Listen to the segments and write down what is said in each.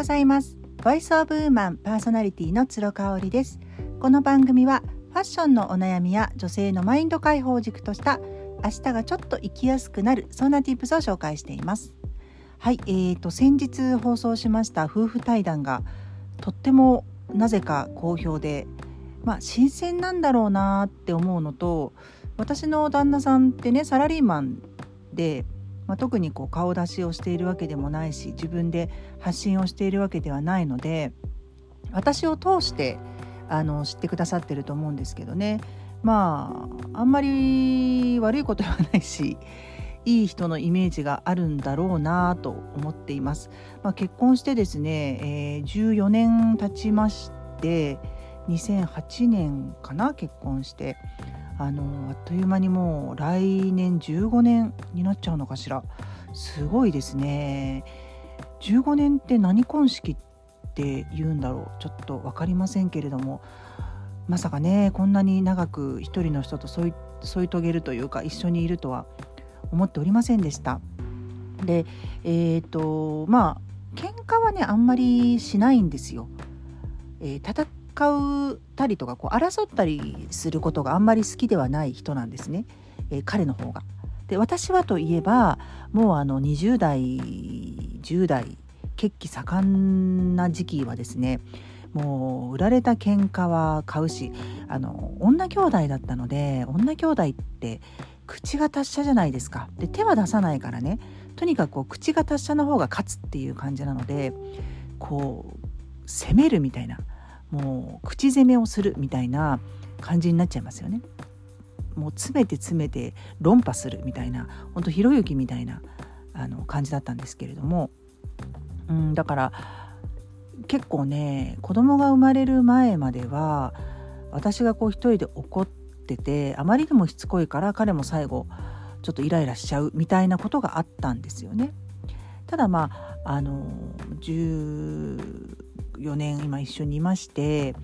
ございます。ボイスオブウーマンパーソナリティの鶴香織です。この番組はファッションのお悩みや女性のマインド解放軸とした明日がちょっと生きやすくなるそんな tips を紹介しています。はい、えーと先日放送しました夫婦対談がとってもなぜか好評でまあ新鮮なんだろうなって思うのと私の旦那さんってねサラリーマンでまあ、特にこう顔出しをしているわけでもないし自分で発信をしているわけではないので私を通してあの知ってくださってると思うんですけどねまああんまり悪いことではないしいい人のイメージがあるんだろうなと思っています。まあ、結婚してですね、えー、14年経ちまして2008年かな結婚してあのあっという間にもう来年15年になっちゃうのかしらすごいですね15年って何婚式って言うんだろうちょっと分かりませんけれどもまさかねこんなに長く一人の人と添い添い遂げるというか一緒にいるとは思っておりませんでした。でえっ、ー、とまあ喧嘩はねあんまりしないんですよ。えー、戦ったりとかこう争ったりすることがあんまり好きではない人なんですね、えー、彼の方が。で私はといえばもうあの20代10代血気盛んな時期はですねもう売られた喧嘩は買うしあの女兄弟だったので女兄弟って口が達者じゃないですか。で手は出さないからねとにかくこう口が達者の方が勝つっていう感じなのでこう攻めるみたいな。もう口攻めをするみたいな感じになっちゃいますよね。もう詰めて詰めて論破するみたいな本当ひろゆきみたいなあの感じだったんですけれども、うん、だから結構ね子供が生まれる前までは私がこう一人で怒っててあまりにもしつこいから彼も最後ちょっとイライラしちゃうみたいなことがあったんですよね。ただまああの4年今一緒にいまして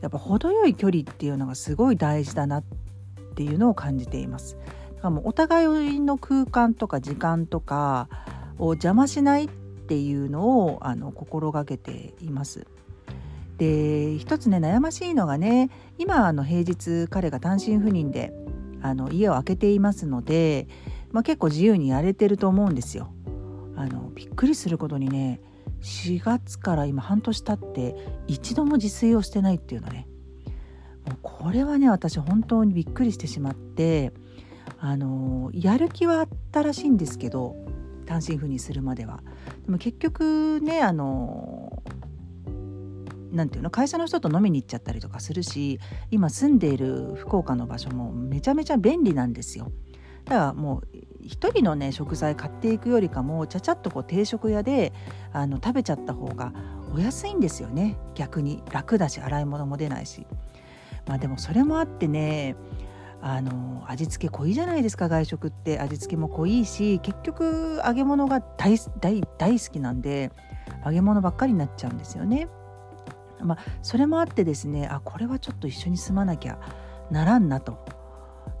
やっぱ程よい距離っていうのがすごい大事だなっていうのを感じています。だからもうお互いの空間とか時間とかを邪魔しないっていうのをあの心がけています。で一つね悩ましいのがね今あの平日彼が単身赴任であの家を空けていますので、まあ、結構自由にやれてると思うんですよ。あのびっくりすることにね4月から今半年経って一度も自炊をしてないっていうのね。もうこれはね私本当にびっくりしてしまってあのやる気はあったらしいんですけど単身赴任するまでは。でも結局ねあのなんていうの会社の人と飲みに行っちゃったりとかするし今住んでいる福岡の場所もめちゃめちゃ便利なんですよ。だからもう1人のね食材買っていくよりかもちゃちゃっとこう定食屋であの食べちゃった方がお安いんですよね。逆に。楽だし洗い物も出ないし。まあでもそれもあってねあの味付け濃いじゃないですか。外食って。味付けも濃いし結局揚げ物が大大大好きなんで揚げ物ばっかりになっちゃうんですよね。まあ、それもあってですねあこれはちょっと一緒に住まなきゃならんなと。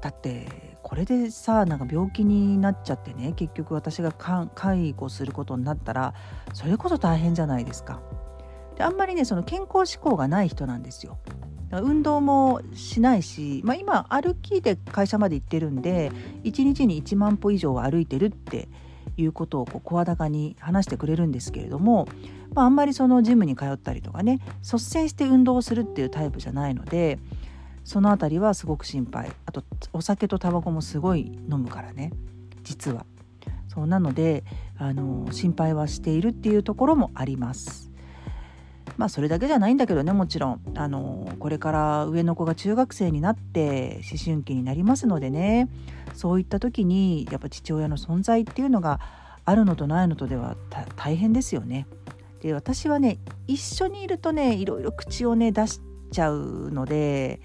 だってこれでさなんか病気になっちゃってね結局私が介護することになったらそれこそ大変じゃないですか。であんまりねその健康志向がない人なんですよ。運動もしないし、まあ、今歩きで会社まで行ってるんで1日に1万歩以上は歩いてるっていうことを声高に話してくれるんですけれども、まあ、あんまりそのジムに通ったりとかね率先して運動をするっていうタイプじゃないのでその辺りはすごく心配。あとお酒とタバコもすごい飲むからね。実は。そうなのであの心配はしているっていうところもあります。まあそれだけじゃないんだけどねもちろん。あのこれから上の子が中学生になって思春期になりますのでね。そういった時にやっぱ父親の存在っていうのがあるのとないのとでは大変ですよね。で私はね一緒にいるとねいろいろ口をね出しちゃうので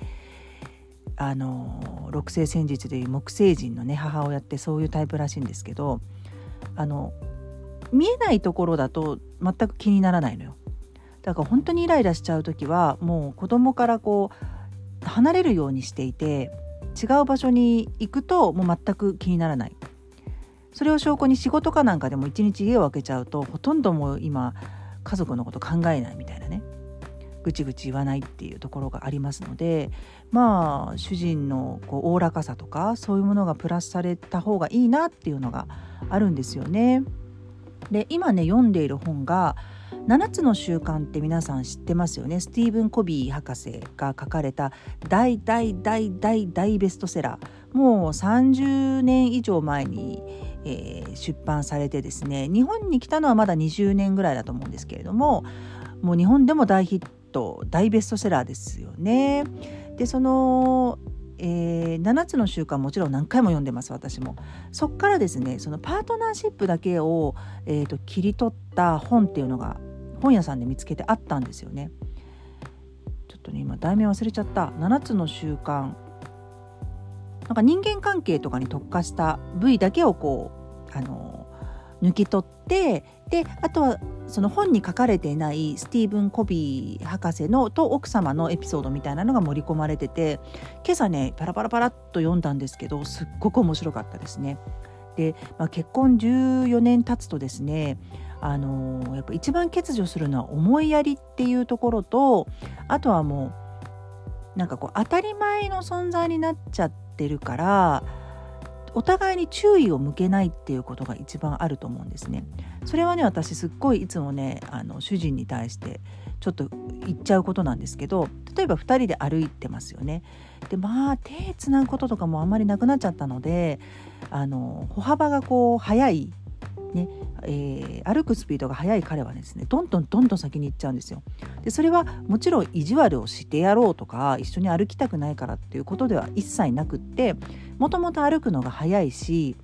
あの六星戦術でいう木星人のね母親ってそういうタイプらしいんですけどあの見えないところだと全く気にならないのよ。だから本当にイライラしちゃう時はもう子供からこう離れるようにしていて違う場所に行くともう全く気にならない。それを証拠に仕事かなんかでも一日家を空けちゃうとほとんどもう今家族のこと考えないみたいなねぐちぐち言わないっていうところがありますのでまあ主人のおおらかさとかそういうものがプラスされた方がいいなっていうのがあるんですよね。で今ね読んでいる本が「7つの習慣」って皆さん知ってますよねスティーブン・コビー博士が書かれた大大大大大ベストセラーもう30年以上前に、えー、出版されてですね日本に来たのはまだ20年ぐらいだと思うんですけれどももう日本でも大ヒット大ベストセラーですよね。でそのえー、7つの習慣もちろん何回も読んでます私も。そっからですねそのパートナーシップだけを、えーと、切り取った本っていうのが本屋さんで見つけてあったんですよね。ちょっとね今題名忘れちゃった。7つの習慣。なんか人間関係とかに特化した部位だけをこうあの抜き取ってであとはその本に書かれていないスティーブン・コビー博士のと奥様のエピソードみたいなのが盛り込まれてて今朝ねパラパラパラっと読んだんですけどすっごく面白かったですね。で、まあ、結婚14年経つとですねあのやっぱ一番欠如するのは思いやりっていうところとあとはもうなんかこう当たり前の存在になっちゃってるからお互いに注意を向けないっていうことが一番あると思うんですね。それはね私すっごいいつもねあの主人に対してちょっと言っちゃうことなんですけど例えば2人で歩いてますよね。でまあ手つなぐこととかもあんまりなくなっちゃったのであの歩幅がこう速いねえー、歩くスピードが速い彼はですねどんどんどんどん先に行っちゃうんですよ。でそれはもちろん意地悪をしてやろうとか一緒に歩きたくないからっていうことでは一切なくってもともと歩くのが速いし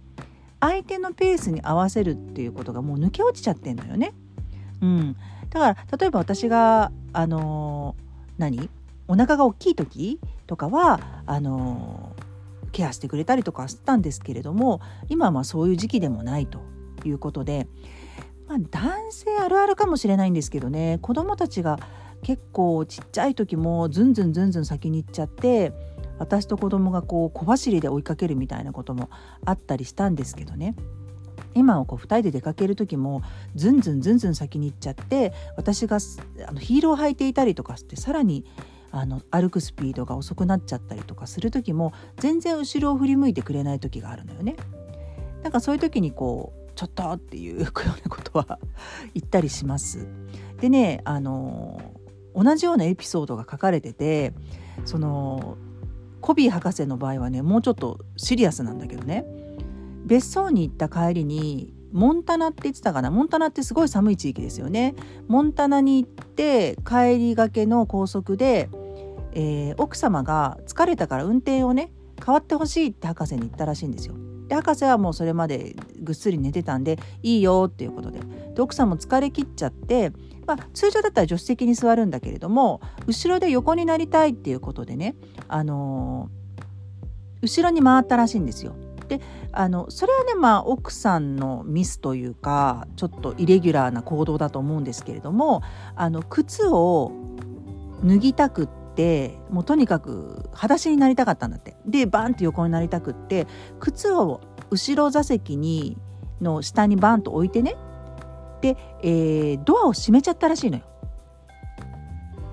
相手のペースに合わせるっていうことがもう抜け落ちちゃってんのよね。うん、だから例えば私があのー、何？お腹が大きい時とかはあのー、ケアしてくれたりとかしたんですけれども今はまあそういう時期でもないということで、まあ、男性あるあるかもしれないんですけどね子供たちが結構ちっちゃい時もずんずんずんずん先に行っちゃって私と子供がこう小走りで追いかけるみたいなこともあったりしたんですけどね今はこう2人で出かける時もずんずんずんずん先に行っちゃって私があのヒールを履いていたりとかしてさらにあの歩くスピードが遅くなっちゃったりとかする時も全然後ろを振り向いてくれない時があるのよね。なんかそういう時にこうちょっとっていうようなことは 言ったりします。でねあの同じようなエピソードが書かれててそのコビー博士の場合はねもうちょっとシリアスなんだけどね別荘に行った帰りにモンタナって言ってたかな？モンタナってすごい寒い地域ですよね。モンタナに行って帰りがけの高速で、えー、奥様が疲れたから運転をね変わってほしいって博士に言ったらしいんですよ。で博士はもうそれまでぐっすり寝てたんでいいよっていうことでで奥さんも疲れきっちゃって、まあ、通常だったら助手席に座るんだけれども後ろで横になりたいっていうことでね、あのー、後ろに回ったらしいんですよ。であのそれはねまあ奥さんのミスというかちょっとイレギュラーな行動だと思うんですけれどもあの靴を脱ぎたくってもうとにかく裸足になりたかったんだってでバンって横になりたくって靴を後ろ座席にの下にバンと置いてねで、えー、ドアを閉めちゃったらしいのよ。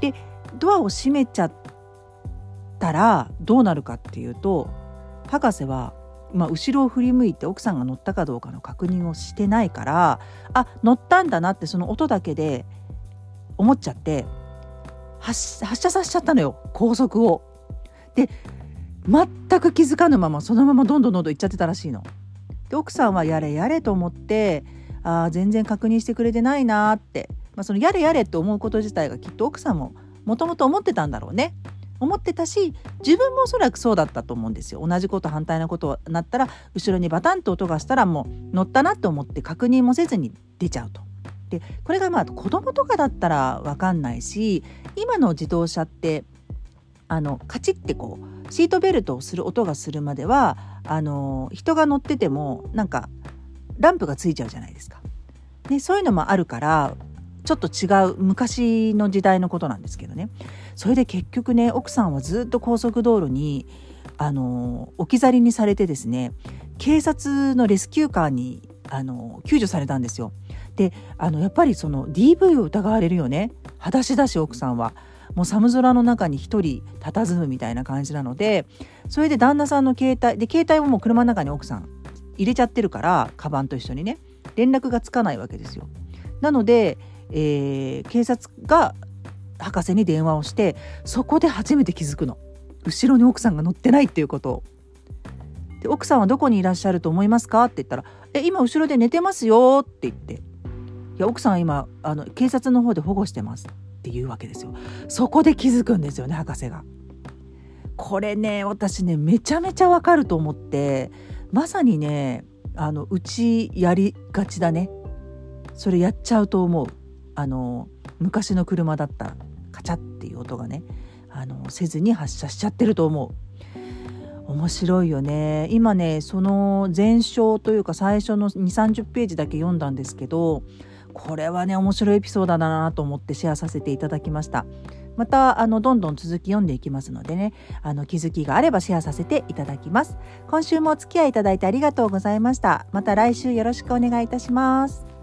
でドアを閉めちゃったらどうなるかっていうと博士は、まあ、後ろを振り向いて奥さんが乗ったかどうかの確認をしてないからあ乗ったんだなってその音だけで思っちゃって発射させちゃったのよ高速を。で全く気づかぬままそのままどんどんどんどん行っちゃってたらしいの。で奥さんはやれやれと思ってあ全然確認してくれてないなって、まあ、そのやれやれって思うこと自体がきっと奥さんももともと思ってたんだろうね。思ってたし自分もおそらくそうだったと思うんですよ同じこと反対なことになったら後ろにバタンと音がしたらもう乗ったなと思って確認もせずに出ちゃうと。でこれがまあ子供とかだったら分かんないし今の自動車ってあのカチッてこうシートベルトをする音がするまではあの人が乗っててもなんかランプがついちゃうじゃないですか。でそういうのもあるからちょっと違う昔の時代のことなんですけどねそれで結局ね奥さんはずっと高速道路にあの置き去りにされてですね警察のレスキューカーにあの救助されたんですよ。であのやっぱりその DV を疑われるよね裸足だし奥さんは。もう寒空の中に一人佇むみたいな感じなのでそれで旦那さんの携帯で携帯ももう車の中に奥さん入れちゃってるからカバンと一緒にね連絡がつかないわけですよ。なので、えー、警察が博士に電話をしてそこで初めて気づくの後ろに奥さんが乗ってないっていうことを。で奥さんはどこにいらっしゃると思いますか？って言ったら「え今後ろで寝てますよ」って言って「いや奥さん今あの警察の方で保護してます」って言うわけですよ。そこで気づくんですよね博士が。これね私ねめちゃめちゃわかると思ってまさにねあのうちやりがちだねそれやっちゃうと思うあの昔の車だったらカチャっていう音がねあのせずに発射しちゃってると思う面白いよね今ねその前章というか最初の2 3 0ページだけ読んだんですけどこれはね面白いエピソードだなと思ってシェアさせていただきました。またあのどんどん続き読んでいきますのでね。あの気づきがあればシェアさせていただきます。今週もお付き合いいただいてありがとうございました。また来週よろしくお願いいたします。